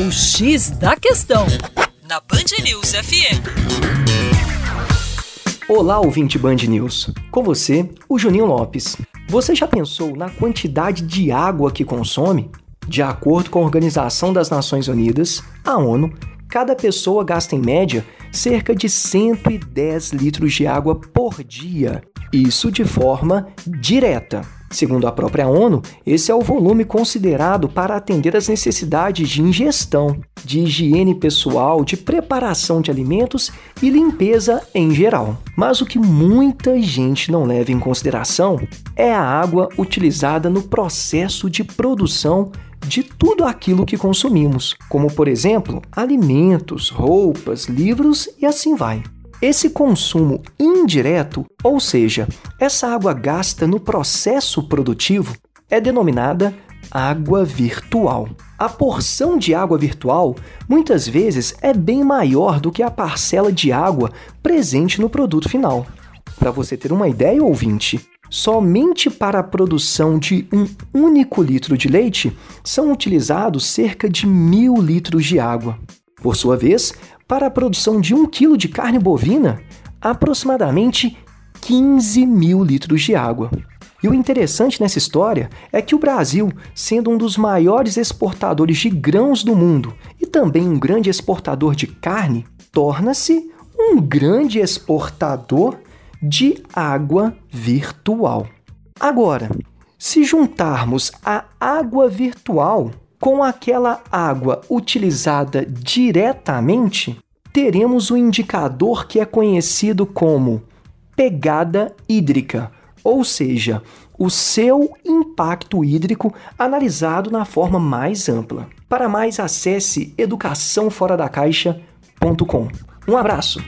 O X da Questão, na Band News FM. Olá, ouvinte Band News. Com você, o Juninho Lopes. Você já pensou na quantidade de água que consome? De acordo com a Organização das Nações Unidas, a ONU, cada pessoa gasta em média cerca de 110 litros de água por dia. Isso de forma direta. Segundo a própria ONU, esse é o volume considerado para atender às necessidades de ingestão, de higiene pessoal, de preparação de alimentos e limpeza em geral. Mas o que muita gente não leva em consideração é a água utilizada no processo de produção de tudo aquilo que consumimos, como por exemplo, alimentos, roupas, livros e assim vai. Esse consumo indireto, ou seja, essa água gasta no processo produtivo, é denominada água virtual. A porção de água virtual muitas vezes é bem maior do que a parcela de água presente no produto final. Para você ter uma ideia, ouvinte, somente para a produção de um único litro de leite são utilizados cerca de mil litros de água. Por sua vez, para a produção de 1 kg de carne bovina, aproximadamente 15 mil litros de água. E o interessante nessa história é que o Brasil, sendo um dos maiores exportadores de grãos do mundo e também um grande exportador de carne, torna-se um grande exportador de água virtual. Agora, se juntarmos a água virtual com aquela água utilizada diretamente, teremos o um indicador que é conhecido como pegada hídrica, ou seja, o seu impacto hídrico analisado na forma mais ampla. Para mais, acesse educaçãoforadacaixa.com. Um abraço!